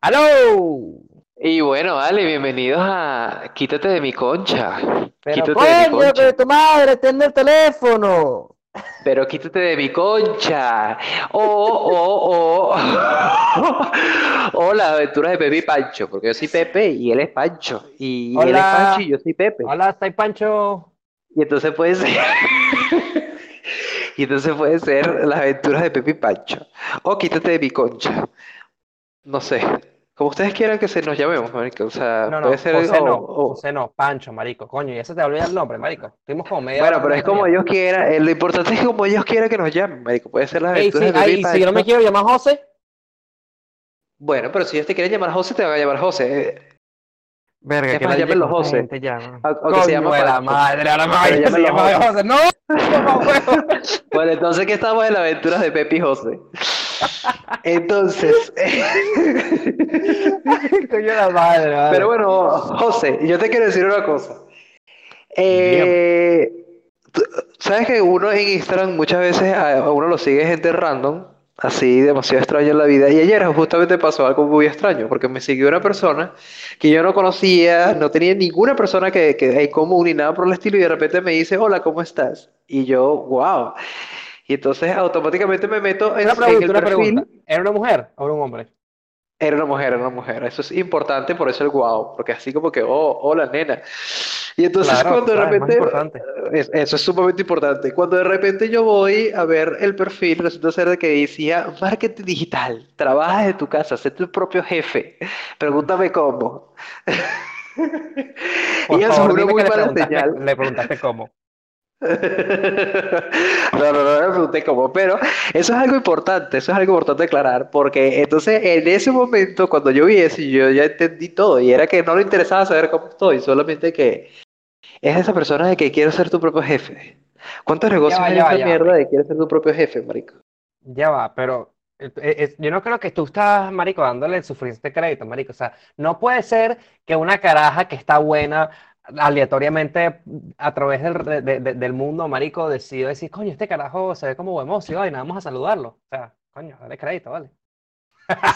¡Aló! Y bueno, vale, bienvenidos a Quítate de mi concha. Pero Quítate de mi concha. que tu madre tiene el teléfono. Pero quítate de mi concha. O, o, o. O las aventuras de Pepe y Pancho, porque yo soy Pepe y él es Pancho. Y él es. Pancho y yo soy Pepe. Hola, soy Pancho. Y entonces puede ser. Y entonces puede ser las aventuras de Pepe y Pancho. O quítate de mi concha. No sé. Como ustedes quieran que se nos llamemos, marico. O sea, No, no, puede ser. José no, o- José no, Pancho, marico. Coño, ya se te olvida el nombre, marico. Estuvimos como media Bueno, hora pero es como ellos quieran. eh, Lo importante es como ellos quieran que nos llamen, marico. Puede ser las. Ey, aventuras sí, de y ay, si yo no me Pancho. quiero llamar José, Bueno, pero si ellos te quieren llamar José, te van a llamar José. Eh, Verga, Es que más, la llámenlo José. gente llama. A- aunque se llama Coño de la Pancho. madre, a la Pero madre, se llama José. José. No, no, huevo. Bueno, entonces que estamos en las aventuras de Pepe y José. Entonces, Coño la madre, pero bueno, José, yo te quiero decir una cosa. Eh, sabes que uno en Instagram muchas veces a a uno lo sigue gente random, así demasiado extraño en la vida. Y ayer justamente pasó algo muy extraño, porque me siguió una persona que yo no conocía, no tenía ninguna persona que, que en común ni nada por el estilo, y de repente me dice, hola, ¿cómo estás? Y yo, wow. Y entonces automáticamente me meto en, Una en pregunta, el una perfil. pregunta. ¿Era una mujer o era un hombre? Era una mujer, era una mujer. Eso es importante, por eso el wow, porque así como que, oh, hola, nena. Y entonces Claro, cuando de repente, importante. es- eso es sumamente importante. Cuando de repente yo voy a ver el perfil, resulta ser de que decía, marketing digital, trabajas de tu casa, sé tu propio jefe. Pregúntame cómo. Por Y eso es favor, una muy mala señal. le preguntaste cómo. No, no, no me pregunté cómo, pero eso es algo importante, eso es algo importante aclarar, porque entonces en ese momento, cuando yo vi eso, yo ya entendí todo, y era que no le interesaba saber cómo estoy, solamente que es esa persona de que quiero ser tu propio jefe. ¿Cuántos negocios va, hay en ya va, mierda de quieres ser tu propio jefe, marico? Ya va, pero eh, eh, yo no creo que tú estás, marico, dándole el suficiente crédito, marico. O sea, no puede ser que una caraja que está buena aleatoriamente a través del, de- de- de- del mundo, marico, decida decir, coño, este carajo se ve como buen mozo, y vaina, vamos a saludarlo. O sea, coño, dale crédito, ¿vale?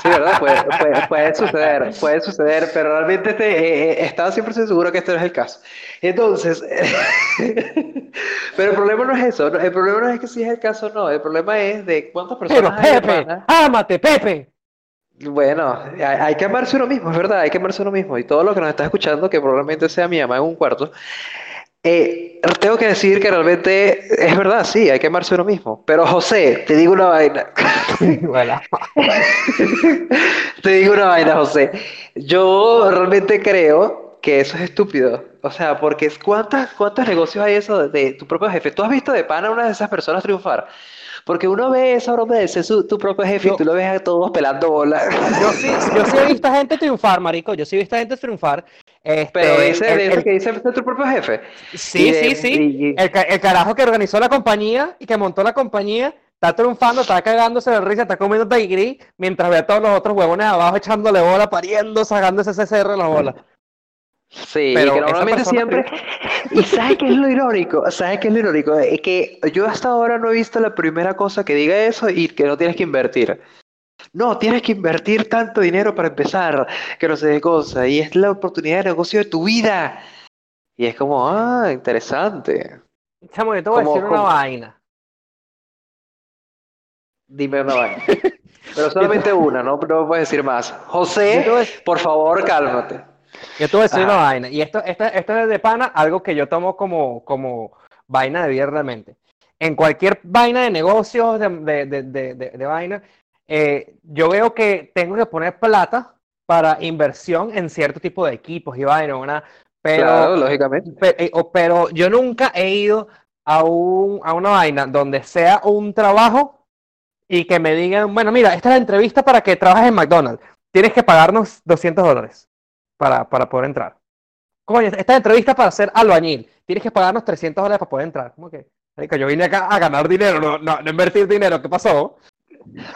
Sí, ¿verdad? Puede, puede- puede suceder, puede suceder, pero realmente este, eh, eh, estaba siempre seguro que este no es el caso. Entonces, pero el problema no es eso, el problema no es que si es el caso no, el problema es de cuántas Pero personas de Pepe, ámate, Pepe. Bueno, hay, que amarse uno mismo, es verdad, hay que amarse uno mismo. Y todo lo que nos está escuchando, que probablemente sea mi mamá en un cuarto, eh, tengo que decir que realmente es verdad, sí, hay que amarse uno mismo. Pero José, te digo una vaina. Te digo una vaina, José. Yo realmente creo que eso es estúpido. O sea, porque es ¿cuántas, cuántos negocios hay eso de, de tu propio jefe? ¿Tú has visto de pana a una de esas personas triunfar? Porque uno ve esa broma de ser su- tu propio jefe y tú lo ves a todos pelando bola. yo sí, yo sí he visto a gente triunfar, marico. Yo sí he visto a gente triunfar. Este, Pero dice, el- el- que dice ser tu propio jefe. Sí, de- sí, sí. y- El, ca- el carajo que organizó la compañía y que montó la compañía está triunfando, está cagándose de risa, está comiendo taigri, mientras ve a todos los otros huevones abajo echándole bola, pariendo, sacando ese CCR de la bola. Sí, Pero que normalmente siempre. ¿Y sabes qué es lo irónico? ¿Sabes qué es lo irónico? Es que yo hasta ahora no he visto la primera cosa que diga eso y que no tienes que invertir. No, tienes que invertir tanto dinero para empezar, que no sé qué cosa. Y es la oportunidad de negocio de tu vida. Y es como, ah, interesante. Chamo, yo te voy a Como- decir una vaina. Dime una vaina. Pero solamente una, no, no puedes decir más. José, por favor, cálmate. Yo te voy a decir Ajá. una vaina. Y esto, esto, esto es de pana, algo que yo tomo como, como vaina de vida realmente. En cualquier vaina de negocios, de, de, de, vaina, eh, yo veo que tengo que poner plata para inversión en cierto tipo de equipos y vaina, una, pero, Claro, lógicamente. eh, pero yo nunca he ido a, un, a una vaina donde sea un trabajo y que me digan, bueno, mira, esta es la entrevista para que trabajes en McDonald's. Tienes que pagarnos 200 dólares para, para poder entrar. Coño, esta entrevista para ser albañil. Tienes que pagarnos 300 dólares para poder entrar. ¿Cómo que? Yo vine acá a ganar dinero, no, no, no invertir dinero. ¿Qué pasó?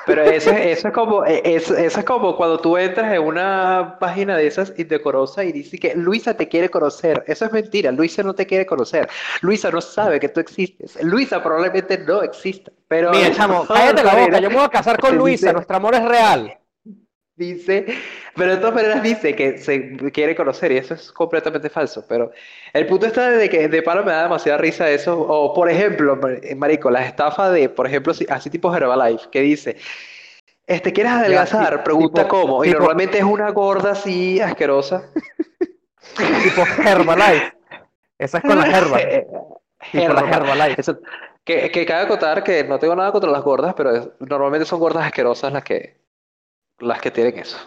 Pero eso, es- eso es como, eh, eso, eso es como cuando tú entras en una página de esas indecorosa y dice que Luisa te quiere conocer. Eso es mentira. Luisa no te quiere conocer. Luisa no sabe que tú existes. Luisa probablemente no exista. Pero Mira, chamo, cállate la boca. Yo me voy a casar con Luisa. Nuestro amor es real. Dice, pero de todas maneras dice que se quiere conocer y eso es completamente falso. Pero el punto está de que de paro me da demasiada risa eso. O por ejemplo, eh, marico, las estafas de, por ejemplo, así tipo Herbalife, que dice, este, ¿quieres adelgazar? Pregunta tipo- cómo. Y tipo- normalmente es una gorda así asquerosa. Tipo Herbalife. Esa es con la herba. La Herbalife. Herbalife. Eso- que, que cabe acotar que no tengo nada contra las gordas, pero es- normalmente son gordas asquerosas las que, las que tienen eso.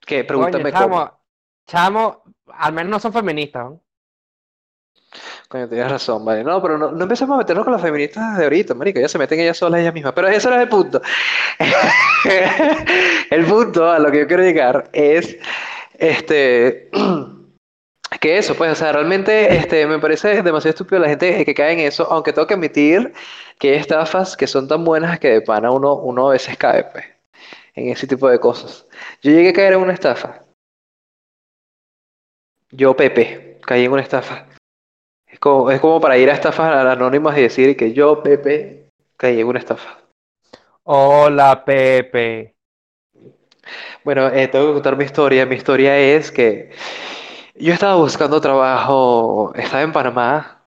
Que pregúntame Coño, cómo. chamo, chamo, al menos no son feministas. ¿no? Coño, tienes razón, vale. No, pero no, no empecemos a meternos con las feministas de ahorita, marico. Ya se meten ellas solas ellas mismas. Pero ese no es el punto. El punto a lo que yo quiero llegar es, este, que eso, pues, o sea, realmente, este, me parece demasiado estúpido la gente que cae en eso, aunque tengo que admitir que hay estafas que son tan buenas que de pana uno, uno a veces cae, pues, en ese tipo de cosas. Yo llegué a caer en una estafa. Yo, Pepe, caí en una estafa. Es como, es como para ir a estafas anónimas y decir que yo, Pepe, caí en una estafa. Hola, Pepe. Bueno, eh, tengo que contar mi historia. Mi historia es que yo estaba buscando trabajo, estaba en Panamá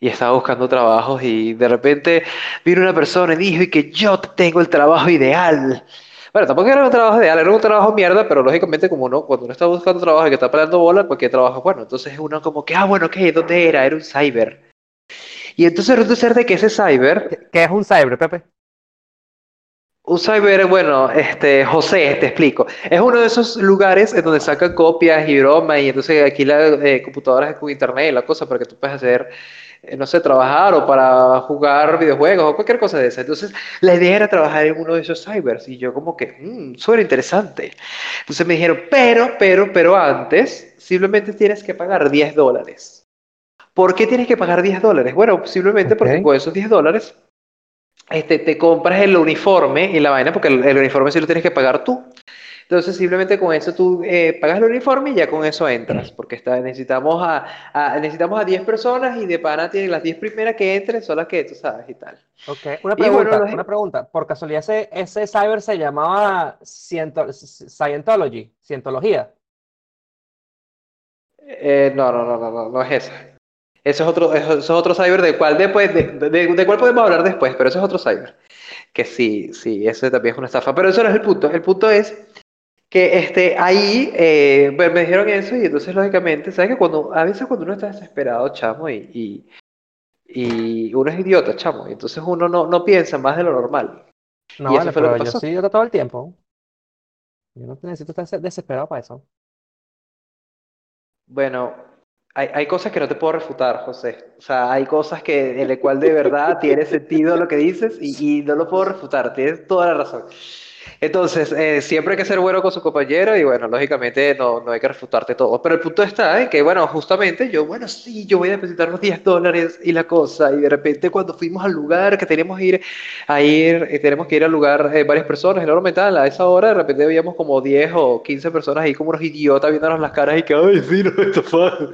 y estaba buscando trabajos y de repente vino una persona y dijo que yo tengo el trabajo ideal. Bueno, tampoco era un trabajo ideal, era un trabajo mierda, pero lógicamente como uno, cuando uno está buscando trabajo y que está peleando bola, cualquier trabajo es bueno. Entonces uno como que, ah, bueno, ¿qué? ¿Dónde era? Era un cyber. Y entonces resulta ser de que ese cyber ¿Qué, es un cyber, Pepe? Un cyber, bueno, este, José, te explico. Es uno de esos lugares en donde sacan copias y bromas y entonces alquilan eh, computadoras con internet y la cosa para que tú puedas hacer, no sé, trabajar o para jugar videojuegos o cualquier cosa de esa. Entonces, la idea era trabajar en uno de esos cybers y yo como que, mmm, suena interesante. Entonces me dijeron, pero, pero, pero antes, simplemente tienes que pagar 10 dólares. ¿Por qué tienes que pagar 10 dólares? Bueno, simplemente porque Ok. con esos 10 dólares este, te compras el uniforme y la vaina, porque el, el uniforme sí lo tienes que pagar tú. Entonces, simplemente con eso tú eh, pagas el uniforme y ya con eso entras, porque está, necesitamos, a, a- necesitamos a 10 personas y de pana tienen las 10 primeras que entren son las que tú sabes y tal. Ok, una bueno, pregunta, los- una pregunta. Por casualidad, ese, ese cyber se llamaba Ciento- Scientology, Cientología. Eh, no, no, no, no, no, no es esa. Eso es otro, eso, eso es otro cyber del cual después, de, de, de cuál podemos hablar después, pero eso es otro cyber. Que sí, sí, ese también es una estafa. Pero eso no es el punto. El punto es que este, ahí eh, me dijeron eso y entonces lógicamente, ¿sabes que cuando, a veces cuando uno está desesperado, chamo, y, y, y uno es idiota, chamo, y entonces uno no, no piensa más de lo normal. No, Y eso vale, fue lo pero que yo soy idiota todo el tiempo. Yo no necesito estar desesperado para eso. Bueno, hay, hay cosas que no te puedo refutar, José. O sea, hay cosas que en cual de verdad tiene sentido lo que dices y, y no lo puedo refutar. Tienes toda la razón. Entonces, eh, siempre hay que ser bueno con su compañero y bueno, lógicamente no, no hay que refutarte todo. Pero el punto está en que, bueno, justamente yo, bueno, sí, yo voy a depositar los 10 dólares y la cosa. Y de repente cuando fuimos al lugar que teníamos que ir a ir, eh, tenemos que ir al lugar eh, varias personas, y normalmente a esa hora de repente veíamos como 10 o 15 personas ahí como unos idiotas viéndonos las caras y que, ay, sí, nos estafaron.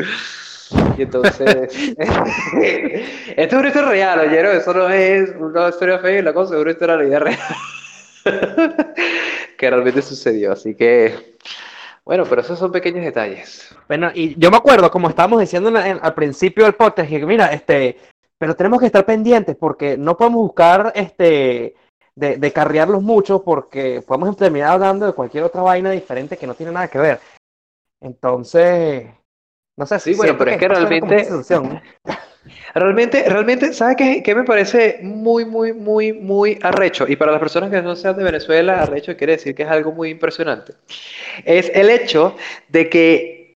Y entonces, esto es una historia real, oyeron, eso no es una historia fea la cosa, es una historia real. que realmente sucedió, así que, bueno, pero esos son pequeños detalles. Bueno, y yo me acuerdo, como estábamos diciendo en- en- al principio del podcast, que mira, este, pero tenemos que estar pendientes porque no podemos buscar este de, de carrearlos mucho porque podemos terminar hablando de cualquier otra vaina diferente que no tiene nada que ver. Entonces, no sé, Sí, bueno, pero es que realmente-. Realmente, realmente, ¿sabes qué, qué me parece muy, muy, muy, muy arrecho? Y para las personas que no sean de Venezuela, arrecho quiere decir que es algo muy impresionante. Es el hecho de que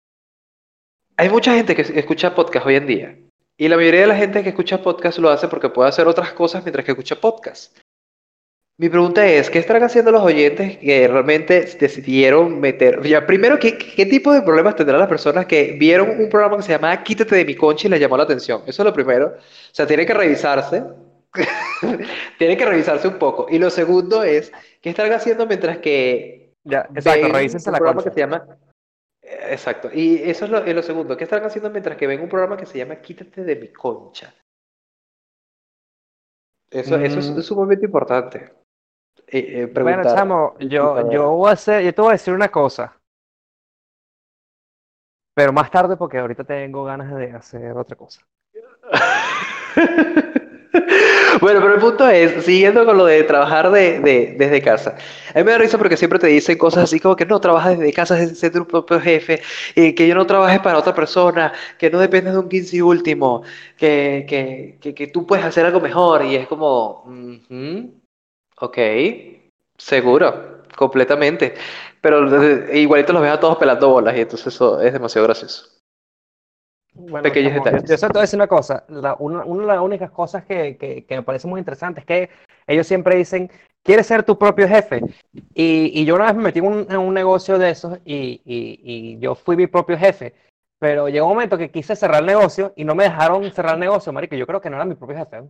hay mucha gente que escucha podcast hoy en día. Y la mayoría de la gente que escucha podcast lo hace porque puede hacer otras cosas mientras que escucha podcast. Mi pregunta es, ¿qué estarán haciendo los oyentes que realmente decidieron meter? Ya, primero, ¿qué, qué tipo de problemas tendrán las personas que vieron un programa que se llamaba Quítate de mi concha y les llamó la atención? Eso es lo primero. O sea, tienen que revisarse. tienen que revisarse un poco. Y lo segundo es, ¿qué estarán haciendo mientras que Ya, exacto, ven revísense un la programa concha. que se llama... Eh, Exacto. Y eso es lo, es lo segundo. ¿Qué estarán haciendo mientras que ven un programa que se llama Quítate de mi concha? Eso, eso es, Mm. es sumamente importante. Eh, eh, Bueno, preguntar. chamo, y yo, yo voy a hacer, yo te voy a decir una cosa, pero más tarde porque ahorita tengo ganas de hacer otra cosa. Bueno, pero el punto es, siguiendo con lo de trabajar de, de- desde casa. A mí me da risa porque siempre te dicen cosas así como que no, trabajas desde casa, es ser tu propio jefe, y que yo no trabajes para otra persona, que no dependes de un 15 y último, que, que, que, que tú puedes hacer algo mejor. Y es como, "Ujú, ok, seguro, completamente. Pero eh, igualito los ves a todos pelando bolas y entonces eso es demasiado gracioso. Bueno, Pequeños yo, detalles. yo solo te voy a decir una cosa, la- una, una de las únicas cosas que, que, que me parece muy interesante es que ellos siempre dicen, ¿quieres ser tu propio jefe? Y, y yo una vez me metí en un, en un negocio de esos y, y, y yo fui mi propio jefe, pero llegó un momento que quise cerrar el negocio y no me dejaron cerrar el negocio, marico, yo creo que no era mi propio jefe.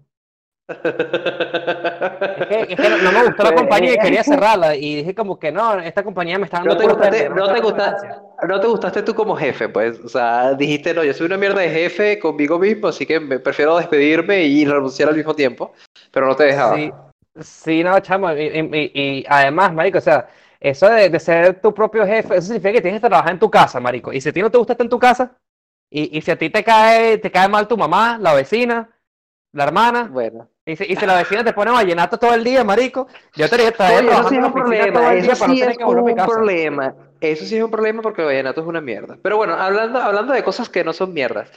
Es que, es que no, me gustó la compañía y quería cerrarla y dije como que no, esta compañía me está dando No te gustaste, no te está dando gusta- ganancia. no te gustaste tú como jefe, pues. O sea, dijiste, no, yo soy una mierda de jefe conmigo mismo, así que me prefiero despedirme y renunciar al mismo tiempo. Pero no te dejaba. Sí, sí, no, chamo, y, y- y- y además, marico, o sea, eso de, de ser tu propio jefe, eso significa que tienes que trabajar en tu casa, marico. Y si a ti no te gusta estar en tu casa, y, y si a ti te cae, te cae mal tu mamá, la vecina, la hermana, Bueno. Y si, y si la vecina te pone vallenato todo el día, marico, yo te diría Oye, eso sí es un problema, eso sí es un problema. Eso sí es un problema porque el vallenato es una mierda. Pero bueno, hablando, hablando de cosas que no son mierdas.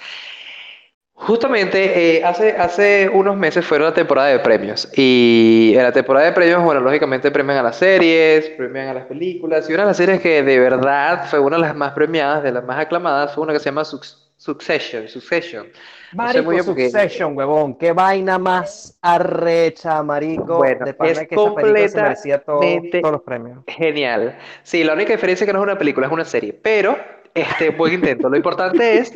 Justamente eh, hace, hace unos meses fueron la temporada de premios y en la temporada de premios, bueno, lógicamente premian a las series, premian a las películas y una de las series que de verdad fue una de las más premiadas, de las más aclamadas, fue una que se llama Suc- Succession, Succession. No sé Marico, porque- Succession, huevón, qué vaina más arrecha, marico, Bueno, de es que esa película se todo- completamente- todos los premios. Genial. Sí, la única diferencia es que no es una película, es una serie. Pero, este, buen intento. Lo importante es,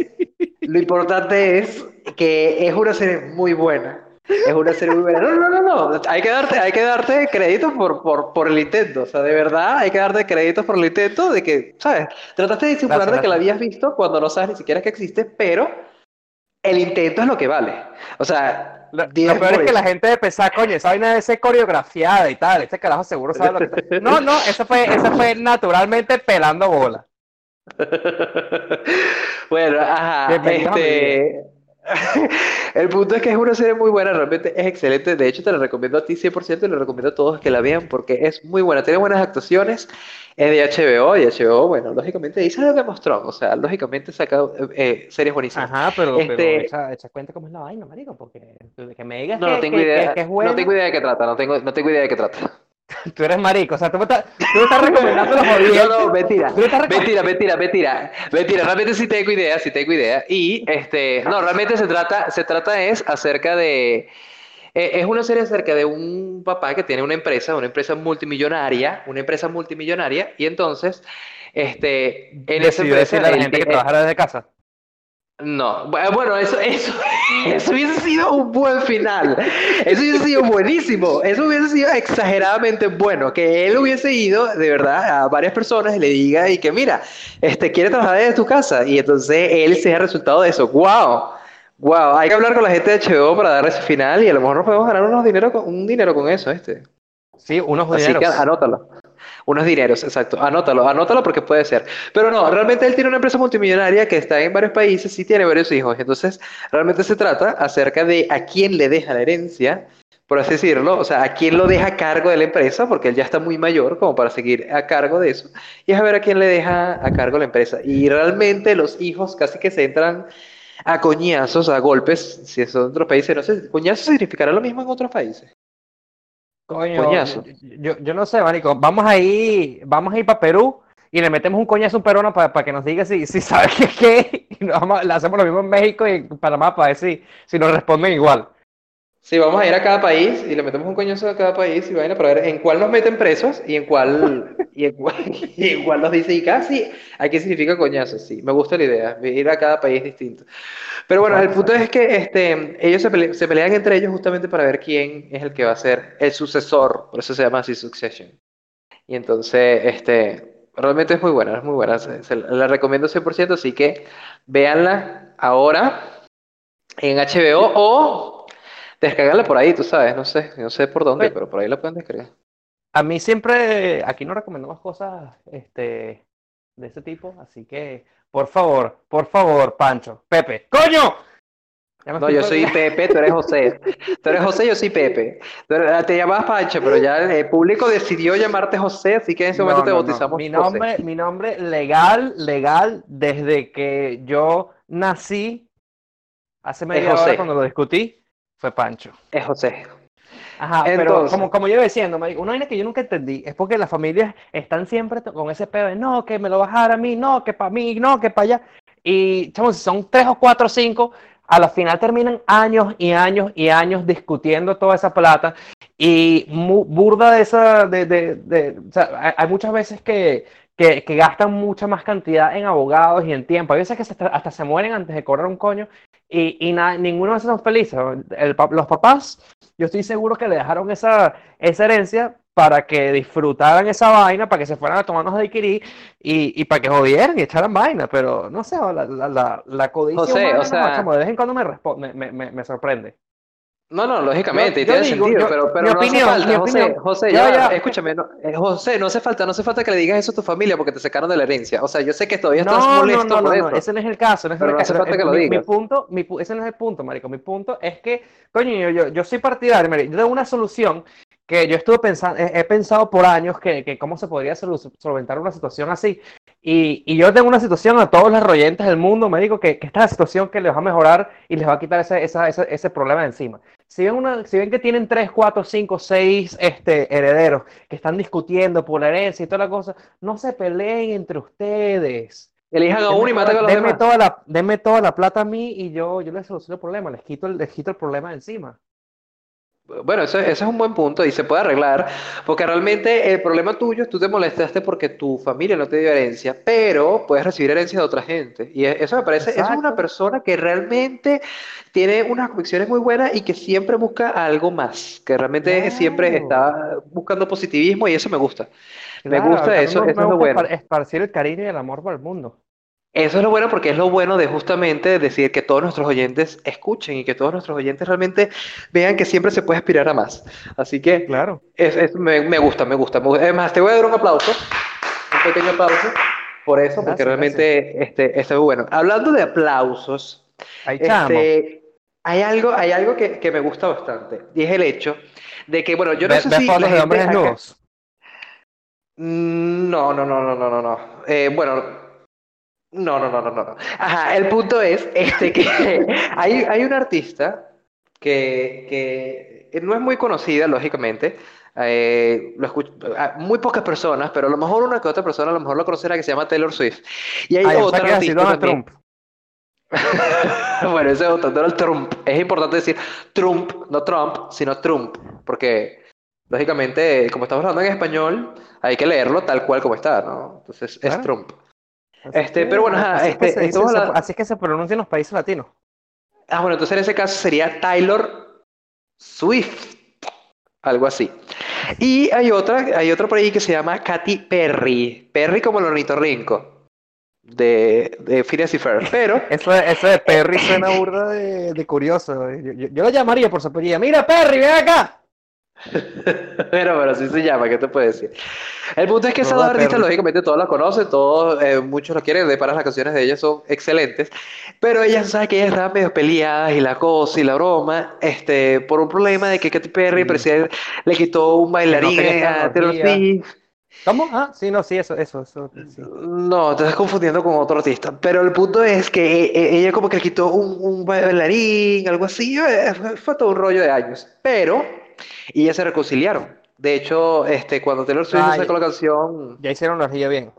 lo importante es que es una serie muy buena. Es una serie muy buena. No, no, no, no. Hay que darte, hay que darte crédito por, por, por el intento. O sea, de verdad, hay que darte créditos por el intento de que, ¿sabes? Trataste de disimular de que la habías visto cuando no sabes ni siquiera que existe, pero el intento es lo que vale. O sea, Lo, 10 lo peor es que la eso. gente de pensar, coño, esa vaina debe ser coreografiada y tal. Este carajo seguro sabe lo que está. No, no, eso fue, eso fue naturalmente pelando bola. Bueno, ajá, Bienvenido este... El punto es que es una serie muy buena, realmente es excelente. De hecho, te la recomiendo a ti 100% y le recomiendo a todos que la vean porque es muy buena. Tiene buenas actuaciones, es de HBO y HBO, bueno, lógicamente dice lo que mostró. O sea, lógicamente saca eh, series buenísimas. Ajá, pero, pero Este- echa, echa cuenta cómo es la vaina, marico, porque que me digas No, que, no tengo que- idea, que- que es no bueno, tengo idea de qué trata, no tengo, no tengo idea de qué trata. tú eres marico, o sea, tú me estás, tú me estás recomendando los jodidos. No, no, mentira, mentira, mentira, mentira, mentira, realmente sí tengo idea, sí tengo idea, y este, no, realmente se trata, se trata es acerca de, eh, es una serie acerca de un papá que tiene una empresa, una empresa multimillonaria, una empresa multimillonaria, y entonces, este, en esa empresa, decirle a la él gente que trabajara desde casa. No, bu- bueno, eso, eso, eso hubiese sido un buen final. Eso hubiese sido buenísimo. Eso hubiese sido exageradamente bueno. Que él hubiese ido, de verdad, a varias personas y le diga y que, mira, este, quiere trabajar desde tu casa. Y entonces él sea el resultado de eso. ¡Wow! ¡Wow! Hay que hablar con la gente de HBO para dar ese final y a lo mejor nos podemos ganar unos dinero con, un dinero con eso, este. Sí, unos Así dineros. que anótalo. Unos dineros, exacto. Anótalo, anótalo porque puede ser. Pero no, realmente él tiene una empresa multimillonaria que está en varios países, sí tiene varios hijos. Entonces, realmente se trata acerca de a quién le deja la herencia, por así decirlo. O sea, a quién lo deja a cargo de la empresa, porque él ya está muy mayor como para seguir a cargo de eso. Y es a ver a quién le deja a cargo la empresa. Y realmente los hijos casi que se entran a coñazos, a golpes, si son otros países. No sé, coñazo significará lo mismo en otros países. Coño, Coñazo. yo, yo no sé, marico. Vamos a ir, vamos a ir para Perú y le metemos un coñazo a un peruano para que nos diga si, si sabe qué es qué. Y nos vamos- le hacemos lo mismo en México y en Panamá para ver si, si nos responden igual. Sí, vamos a ir a cada país y le metemos un coñazo a cada país y vaina para ver en cuál nos meten presos y en cuál, y en cuál, y en cuál nos dice, y casi, aquí significa coñazo, sí, me gusta la idea, ir a cada país distinto. Pero bueno, el punto es que este, ellos se, pele- se pelean entre ellos justamente para ver quién es el que va a ser el sucesor, por eso se llama así Succession. Y entonces, este, realmente es muy buena, es muy buena, se- se la recomiendo 100%, así que véanla ahora en HBO o descargarla por ahí, tú sabes, no sé, no sé por Oye. pero por ahí la pueden descargar. a mí siempre, aquí no recomendamos cosas este, de ese tipo, así que, por favor, por favor, Pancho, Pepe, ¡coño! No, yo soy. Pepe, tú eres José. Tú eres José, yo soy Pepe. Eres- te llamabas Pancho, pero ya el público decidió llamarte José, así que en ese No, momento te no, no. bautizamos Mi José. nombre, mi nombre legal, legal, desde que yo nací, hace media hora cuando lo discutí, fue Pancho. Es José. Ajá, pero Entonces. como, como yo iba diciendo, una vaina que yo nunca entendí es porque las familias están siempre con ese pedo de no, que me lo vas a dar a mí, no, que para mí, no, que para allá. Y, chamos, si son tres o cuatro o cinco, a la final terminan años y años y años discutiendo toda esa plata y mu- burda de esa, de, de, de- o sea, hay, muchas veces que, que, que gastan mucha más cantidad en abogados y en tiempo. Hay veces que se hasta se mueren antes de cobrar un coño y, y na- ninguno de esos son felices. El los papás yo estoy seguro que le dejaron esa, esa herencia para que disfrutaran esa vaina, para que se fueran a tomarnos de adquirir y, y para que jodieran y echaran vaina, pero no sé, la, la, la, la codicia José, humana, o no, sea- chamo, de vez en cuando me, me, me- me sorprende. No, no, lógicamente, y Yo- yo tiene digo, sentido, yo- pero, pero mi no opinión, hace falta, mi José. José, Ya, ya, ya. escúchame, no, eh, José, no hace falta, no hace falta que le digas eso a tu familia porque te sacaron de la herencia. O sea, yo sé que todavía estás No, no, molesto no, no, por no, eso. ese no es el caso, no es Pero el no hace caso. falta que lo mi, mi digas. punto, mi ese no es el punto, marico. Mi punto es que, coño, yo, yo, yo soy partidario, marico, yo tengo una solución que yo estuve pensando, he, he pensado por años que, que cómo se podría solventar una situación así. Y, y yo tengo una situación a todos los royentes del mundo, me digo que, que esta es la situación que les va a mejorar y les va a quitar ese, esa- ese, ese problema de encima. Si ven, una, si ven que tienen 3, 4, 5, 6 este, herederos que están discutiendo por la herencia y toda la cosa, no se peleen entre ustedes. Elijan a uno y maten a los denme demás. toda la, denme toda la plata a mí y yo, yo les soluciono el problema, les quito el, les quito el problema de encima. Bueno, eso, eso es un buen punto y se puede arreglar, porque realmente el problema tuyo es tú te molestaste porque tu familia no te dio herencia, pero puedes recibir herencia de otra gente. Y e- eso me parece, eso es una persona que realmente tiene unas convicciones muy buenas y que siempre busca algo más, que realmente siempre está buscando positivismo y eso me gusta. Me gusta eso, me- eso me es gusta bueno. espar- esparcir el cariño y el amor por el mundo. Eso es lo bueno porque es lo bueno de justamente decir que todos nuestros oyentes escuchen y que todos nuestros oyentes realmente vean que siempre se puede aspirar a más. Así que Claro. es, es- me, me gusta, me gusta, me gusta. Es más, te voy a dar un aplauso, un pequeño aplauso por eso, porque Gracias, realmente este, está muy bueno. Hablando de aplausos, Ahí este, hay algo, hay algo que, que me gusta bastante y es el hecho de que, bueno, yo no Ve- sé ve si fotos la de gente hombres acá- desnudos. Mm, No, no, no, no, no, no, no. Eh, bueno, no, no, no, no, no. Ajá, el punto es este que hay, hay una artista que, que no es muy conocida, lógicamente. eh, lo escuch- a muy pocas personas, pero a lo mejor una que otra persona a lo mejor lo conocerá que se llama Taylor Swift. Y hay Ah, yo otra que Donald. Trump. Bueno, ese es otro, Donald Trump. Es importante decir Trump, no Trump, sino Trump, porque lógicamente, como estamos hablando en español, hay que leerlo tal cual como está, ¿no? Entonces es Claro. Trump. Este, pero bueno, ajá, así es que se así es que se pronuncia en los países latinos. Ah, bueno, entonces en ese caso sería Taylor Swift, algo así. Y hay otra, hay otra por ahí que se llama Katy Perry, Perry como el ornitorrinco de, de Phineas y Ferb, pero Eso, de- eso de Perry suena burda de, de curioso. Yo, yo- yo lo llamaría por su apellido. Mira, Perry, ven acá. Pero, pero así se llama, ¿qué te puedo decir? El punto es que esas Hola, dos artistas, lógicamente, todos la conocen, todos, eh, muchos lo quieren, de para las canciones de ellas son excelentes, pero ellas saben que ellas estaban medio peleadas y la cosa y la broma, este, por un problema de que Katy Perry Sí. parecía- le quitó un bailarín quería a Taylor. ¿Cómo? Ah, sí, no, sí, eso, eso, eso. sí. No, te estás confundiendo con otro artista. Pero el punto es que eh, ella como que le quitó un, un bailarín, algo así. eh, Fue, fue todo un rollo de años. Pero, y ellas se reconciliaron. De hecho, este, cuando Taylor Swift Ay. sacó la canción, Ya hicieron la orgía bien.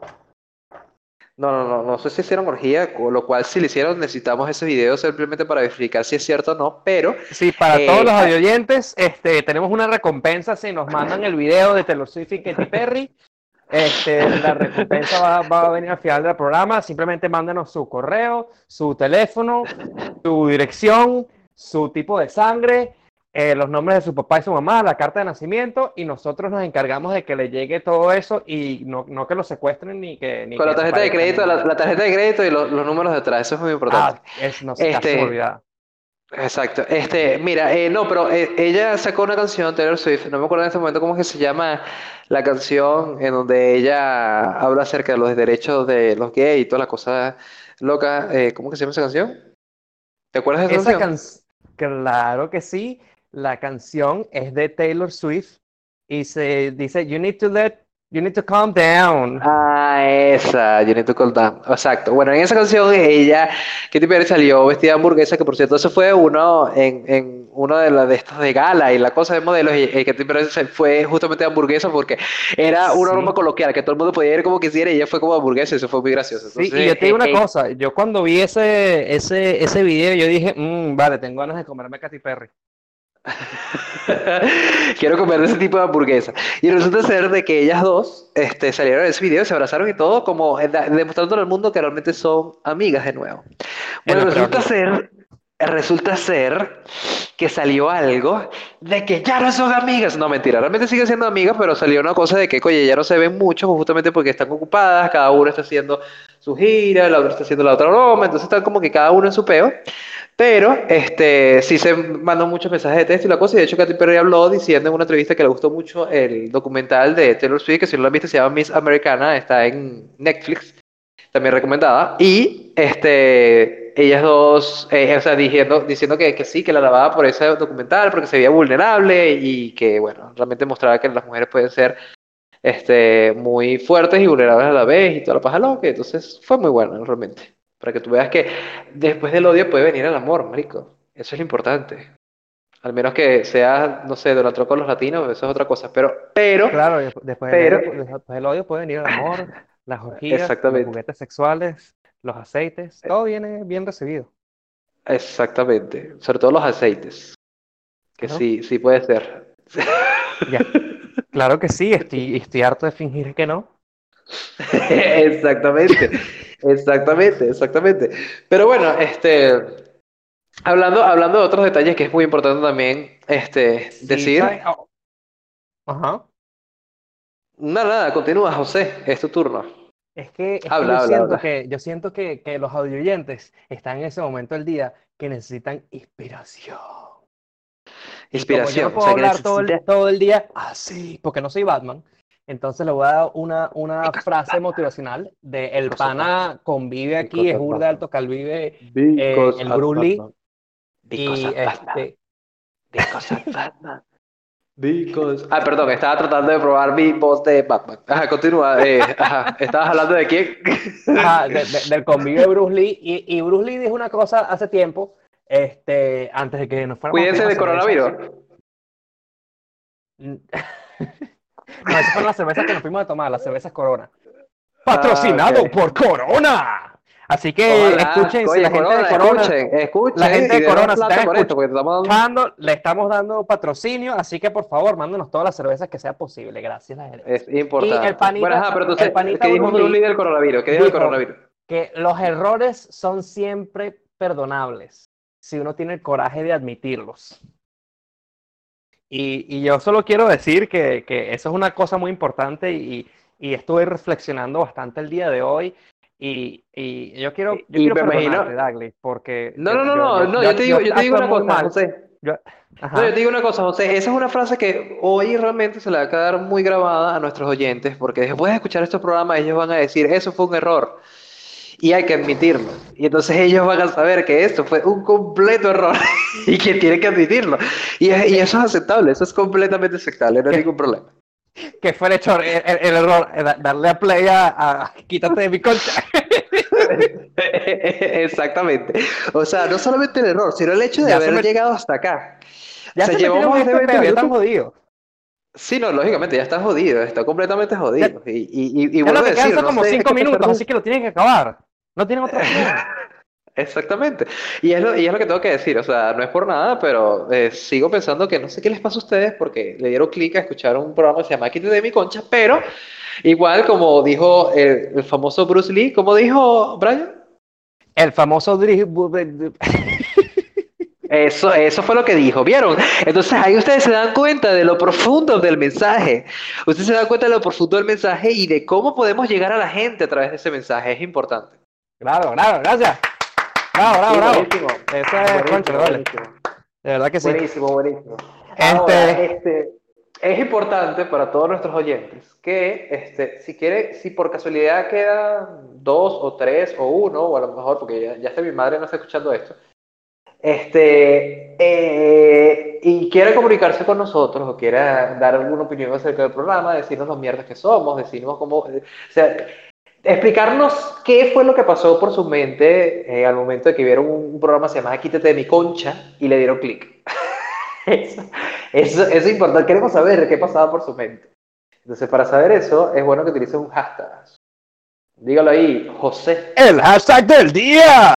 no, no, no, no sé si hicieron orgía, con lo cual si lo hicieron necesitamos ese video simplemente para verificar si es cierto o no. Pero, Sí, para Eh, todos los ah. audioyentes, este, tenemos una recompensa si nos mandan el video de Taylor Swift y Katy Perry. Este, la recompensa va, va a venir al final del programa. Simplemente mándanos su correo, su teléfono, su dirección, su tipo de sangre, eh, los nombres de su papá y su mamá, la carta de nacimiento, y nosotros nos encargamos de que le llegue todo eso y no, no que lo secuestren ni que... Ni con que la tarjeta de crédito, la, tarjeta de crédito y los, los números detrás, eso es muy importante. Ah, es, no se Este. Exacto. Este, mira, eh, no, pero eh, ella sacó una canción, Taylor Swift, no me acuerdo en este momento cómo es que se llama la canción en donde ella habla acerca de los derechos de los gays y toda la cosa loca. eh, ¿cómo que se llama esa canción? ¿Te acuerdas de esa Esa canción? canción, claro que sí, la canción es de Taylor Swift y se dice, you need to let, you need to calm down. Ah, esa, You Need to Calm Down. Exacto. Bueno, en esa canción ella, Katy Perry salió vestida de hamburguesa, que por cierto, eso fue uno en, en uno de las de estos de gala y la cosa de modelos, y, y Katy Perry fue justamente de hamburguesa porque era una Sí. broma coloquial, que todo el mundo podía ir como quisiera y ella fue como hamburguesa y eso fue muy gracioso. Sí, y Entonces, yo te digo eh, una eh, cosa, yo cuando vi ese, ese, ese video, yo dije, "Mm, vale, tengo ganas de comerme Katy Perry. Quiero comer ese tipo de hamburguesa. Y resulta ser de que ellas dos este, salieron en ese video, se abrazaron y todo, como demostrándole al mundo que realmente son amigas de nuevo. Bueno, resulta ser, resulta ser que salió algo de que ya no son amigas. No, mentira, realmente siguen siendo amigas, pero salió una cosa de que, oye, ya no se ven mucho, justamente porque están ocupadas, cada uno está haciendo su gira, la otra está haciendo la otra broma, entonces están como que cada uno en su peo. Pero este, sí se mandó muchos mensajes de texto y la cosa, y de hecho Katy Perry habló diciendo en una entrevista que le gustó mucho el documental de Taylor Swift, que si no lo han visto se llama Miss Americana, está en Netflix, también recomendada, y este, ellas dos, eh, o sea, diciendo, diciendo que, que sí, que la alababa por ese documental, porque se veía vulnerable y que, bueno, realmente mostraba que las mujeres pueden ser este, muy fuertes y vulnerables a la vez y toda la paja loca, entonces fue muy bueno realmente. Para que tú veas que después del odio puede venir el amor, marico. Eso es lo importante. Al menos que sea, no sé, Donald Trump con los latinos, eso es otra cosa. Pero, pero, Claro, después pero, del, odio, después del odio puede venir el amor, las orgías, los juguetes sexuales, los aceites, todo viene bien recibido, exactamente. Sobre todo los aceites, que ¿no? sí, sí puede ser. Ya, claro que sí, estoy, estoy harto de fingir que no. Exactamente, exactamente, exactamente. Pero bueno, este, hablando, hablando de otros detalles que es muy importante también, este, Sí, decir. Oh, Ajá. nada, nada, continúa, José, es tu turno. Es que, es que Habla, yo habla, siento habla. que, yo siento que, que los audioyentes están en ese momento del día que necesitan inspiración. Y como yo no Inspiración, o puedo sea, hablar todo el, necesita... todo el día así, porque no soy Batman, entonces le voy a dar una, una frase motivacional de el pana convive aquí, es burda alto calvive, eh, el because y este, because. Ah, perdón, estaba tratando de probar mi voz de Batman. Ajá, continúa. eh, ajá, ¿estabas hablando de quién? ajá, de- de- del convive de Bruce Lee, y, y Bruce Lee dijo una cosa hace tiempo, este, antes de que nos fuéramos a Cuídense de coronavirus. No, esas fueron las cervezas que nos fuimos a tomar, las cervezas Corona. Ah, Patrocinado por Corona. Así que Ojalá, escuchen, si oye, la gente Corona, de Corona, escuchen, escuchen la gente y de Corona, te estamos dando... escuchando, le estamos dando patrocinio, así que por favor, mándenos todas las cervezas que sea posible. Gracias, la gerencia. Es importante. el panita- bueno, ajá, pero entonces, el panita ¿qué dijo dijo- coronavirus? Que los errores son siempre perdonables si uno tiene el coraje de admitirlos. Y, y yo solo quiero decir que, que eso es una cosa muy importante y, y estuve reflexionando bastante el día de hoy. Y, y yo quiero, yo Y quiero perdonarte, porque No, no, no, yo- no, yo- no, yo- yo te digo, yo te digo una cosa, mal. José. Ajá. No, yo te digo una cosa, José. Esa es una frase que hoy realmente se le va a quedar muy grabada a nuestros oyentes, porque después de escuchar estos programas, ellos van a decir, eso fue un error. Y hay que admitirlo. Y entonces ellos van a saber que esto fue un completo error y que tienen que admitirlo. Y, es- y eso es aceptable, eso es completamente aceptable, no hay ningún problema. que fue el, hecho, el, el- el error, eh, da- darle a play a, a- quítate de mi concha. Exactamente. O sea, no solamente el error, sino el hecho de Ya haber me- llegado hasta acá. Ya O sea, se llevamos este 20 peo, ya están jodidos. Sí, no, lógicamente, ya está jodido, está completamente jodido. Y, y, y, y Ya lo que decir, no como sé, cinco que minutos, así que lo tienen que acabar. No tienen otra opción. Exactamente. Y es, lo, y es lo que tengo que decir, o sea, no es por nada, pero eh, sigo pensando que no sé qué les pasa a ustedes porque le dieron clic a escuchar un programa que se llama Quítate de mi concha, pero igual como dijo el, el famoso Bruce Lee, como dijo Brian, El famoso Eso, eso fue lo que dijo, ¿vieron? Entonces ahí ustedes se dan cuenta de lo profundo del mensaje. Ustedes se dan cuenta de lo profundo del mensaje y de cómo podemos llegar a la gente a través de ese mensaje. Es importante. Claro, claro, gracias. Bravo, bravo, Sí, bravo. buenísimo. Eso es Buenísimo, buenísimo. De verdad que sí. Buenísimo, buenísimo. Este- Ahora, este, es importante para todos nuestros oyentes que, este, si quiere, si por casualidad quedan dos o tres o uno, o a lo mejor, porque ya, ya hasta mi madre no está escuchando esto, este, eh, y quiere comunicarse con nosotros o quiera dar alguna opinión acerca del programa, decirnos los mierdas que somos, decirnos cómo, o sea, explicarnos qué fue lo que pasó por su mente eh, al momento de que vieron un, un programa que se Quítate de mi concha y le dieron clic. Eso, eso, eso es importante. Queremos saber qué pasaba por su mente. Entonces, para saber eso, es bueno que utilicen un hashtag. Dígalo ahí, José. El hashtag del día.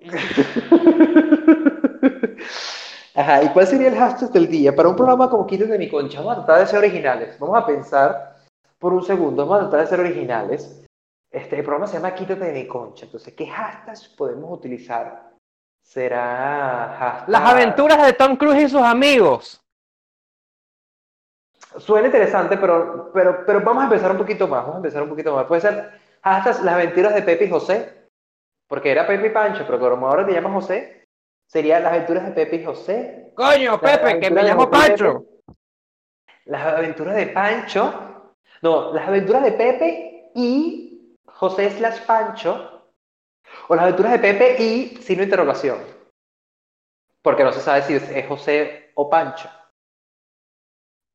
Ajá, ¿y cuál sería el hashtag del día? Para un programa como Quítate de mi concha, vamos a tratar de ser originales. Vamos a pensar por un segundo, vamos a tratar de ser originales. Este, el programa se llama Quítate de mi concha. Entonces, ¿qué hashtags podemos utilizar? Será hashtag... Las aventuras de Tom Cruise y sus amigos. Suena interesante, pero, pero, pero vamos a empezar un poquito más. Vamos a empezar un poquito más. Puede ser hasta las aventuras de Pepe y José, porque era Pepe y Pancho, pero como ahora te llamas José, sería las aventuras de Pepe y José. Coño, Pepe, que me llamo Pancho. Pepe. Las aventuras de Pancho. No, las aventuras de Pepe y José slash Pancho. O las aventuras de Pepe y signo de interrogación. Porque no se sabe si es José o Pancho.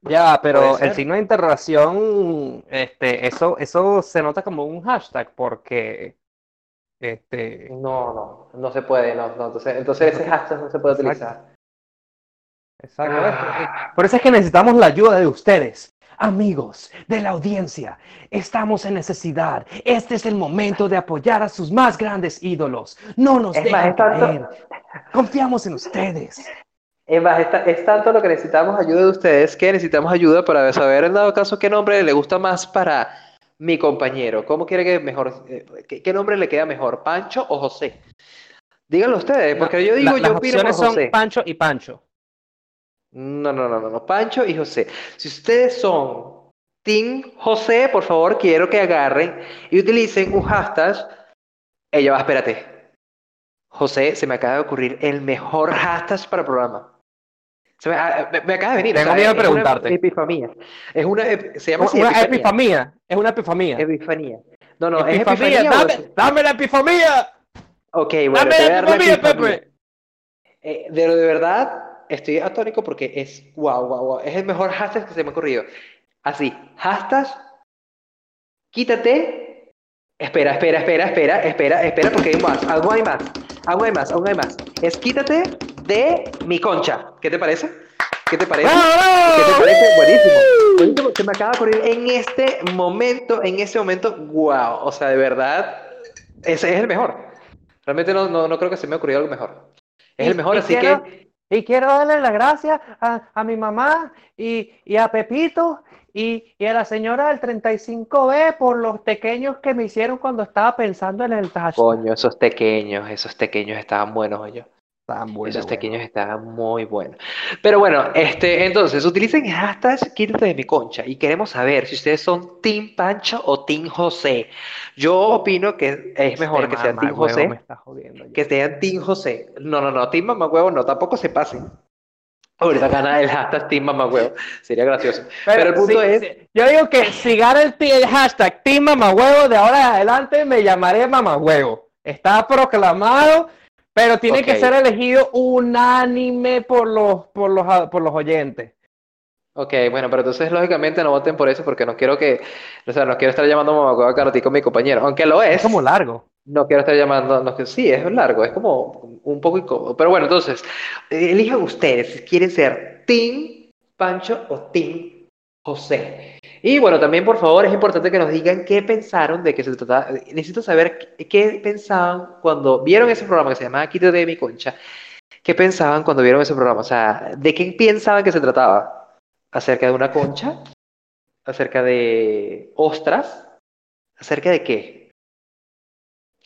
Ya, pero el signo de interrogación, este, eso, eso se nota como un hashtag porque, este, No, no, no se puede, no, no. Entonces, entonces ese hashtag no se puede Exacto. utilizar. exacto. Ah. Por eso es que necesitamos la ayuda de ustedes, amigos de la audiencia. Estamos en necesidad. Este es el momento de apoyar a sus más grandes ídolos. No nos Es dejen tanto-. Confiamos en ustedes. Es más, es, ta- es tanto lo que necesitamos ayuda de ustedes que necesitamos ayuda para saber en dado caso qué nombre le gusta más para mi compañero. ¿Cómo quiere que mejor, eh, qué, qué nombre le queda mejor, Pancho o José? Díganlo ustedes, porque yo digo, La- yo las opino por opciones son. Pancho y Pancho. No, no, no, no, no, Pancho y José. Si ustedes son Team José, por favor, quiero que agarren y utilicen un hashtag. Ella va, espérate. José, se me acaba de ocurrir el mejor hashtag para el programa. Se me, ah, me- me acaba de venir. Tengo o sea, miedo de es una preguntarte. epifanía. Es una, se llama así, Una epifanía. epifanía. Es una epifanía. Epifanía. No, no, es Epifanía, epifanía. o dame, es- dame la epifanía. Ok, bueno, Dame te voy a dar la epifanía, epifanía. Pepe. Eh, de, de verdad, estoy atónico porque es wow, wow, wow. Es el mejor hashtag que se me ha ocurrido. Así, hashtag, quítate. Espera, espera, espera, espera, espera, espera, porque hay más. Algo hay más. Algo hay más, algo hay más. Es quítate de mi concha. ¿Qué te parece? ¿Qué te parece? ¿Qué te parece? Buenísimo. Buenísimo. Se me acaba de ocurrir en este momento, en este momento, wow. O sea, de verdad, ese es el mejor. Realmente no, no, no creo que se me ocurrió algo mejor. Es el mejor, así que Y quiero darle las gracias a, a mi mamá y, y a Pepito y, y a la señora del 35B por los pequeños que me hicieron cuando estaba pensando en el hashtag. Coño, esos pequeños, esos pequeños estaban buenos, oye. Bueno, Esos bueno. pequeños estaban muy buenos. Pero bueno, este, entonces, utilicen el hashtag quítate de mi concha y queremos saber si ustedes son Team Pancho o Team José. Yo opino que es mejor Este que sean Team José, me está jodiendo ya. que sean Team José. No, no, no, Team Mamagüevo no, tampoco se pasen. Ahorita gana el hashtag Team Mamagüevo, sería gracioso. Pero el punto sí, es, sí, yo digo que si gana el, el hashtag Team Mamagüevo, de ahora en adelante me llamaré Mamagüevo. Está proclamado, pero tiene que ser elegido unánime por los, por los, por los oyentes. Ok, bueno, pero entonces lógicamente no voten por eso porque no quiero que, o sea, no quiero estar llamando mamacuevo a con mi compañero, aunque lo es. Es como largo. No quiero estar llamando, no, que sí, es largo, es como un poco incómodo. Pero bueno, entonces, elijan ustedes si quieren ser Team Pancho o Team José. Y bueno, también por favor es importante que nos digan qué pensaron de que se trataba. Necesito saber qué, pensaban cuando vieron ese programa que se llamaba Quítate de mi concha. ¿Qué pensaban cuando vieron ese programa? O sea, ¿de qué pensaban que se trataba? ¿Acerca de una concha? ¿Acerca de ostras? ¿Acerca de qué?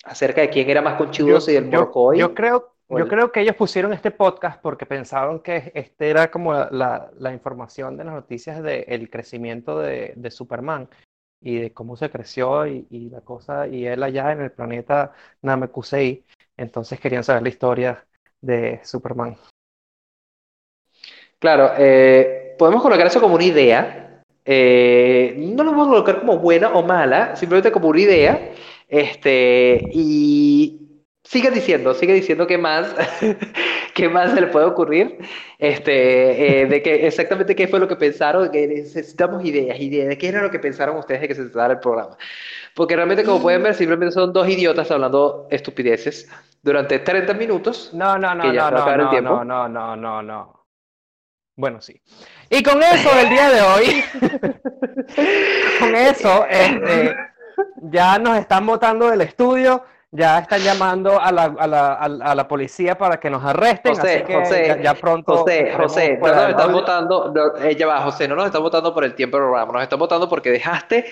acerca de quién era más conchudoso y el morcoy. yo creo, o yo creo que ellos pusieron este podcast porque pensaron que este era como la, la- información de las noticias del crecimiento de, de Superman y de cómo se creció y, y la cosa, y él allá en el planeta Namekusei. Entonces querían saber la historia de Superman. Claro, eh, podemos colocar eso como una idea. Eh, no lo vamos a colocar como buena o mala, simplemente como una idea. Este, y sigue diciendo, sigue diciendo qué más, qué más se le puede ocurrir. Este, eh, de que exactamente qué fue lo que pensaron, que necesitamos ideas, ideas, de qué era lo que pensaron ustedes de que se tratara el programa. Porque realmente, como pueden ver, simplemente son dos idiotas hablando estupideces durante 30 minutos. No, no, no, no, no, tiempo. no, no, no, no, no. Bueno, sí. Y con eso del día de hoy, con eso, este, ya nos están botando del estudio, ya están llamando a la, a la, a la- policía para que nos arresten, José, así que José, ya, ya pronto José, José, no nos están votando, no, eh, ya va, José, no nos están votando por el tiempo del programa, nos están votando porque dejaste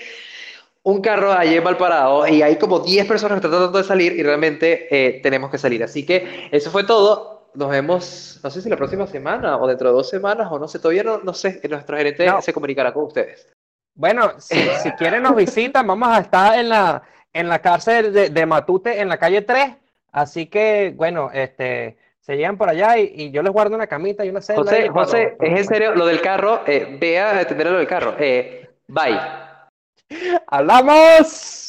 un carro allí mal parado y hay como 10 personas que están tratando de salir y realmente eh, tenemos que salir. Así que eso fue todo. Nos vemos, no sé si la próxima semana o dentro de dos semanas o no sé, todavía no, no sé, nuestro gerente No. se comunicará con ustedes. Bueno, si, si quieren nos visitan, vamos a estar en la, en la cárcel de, de Matute, en la calle 3. Así que, bueno, este, se llegan por allá y, y yo les guardo una camita y una celda. José, José, es en serio, lo del carro, eh, ve a atender lo del carro. Eh, bye. ¡Hablamos!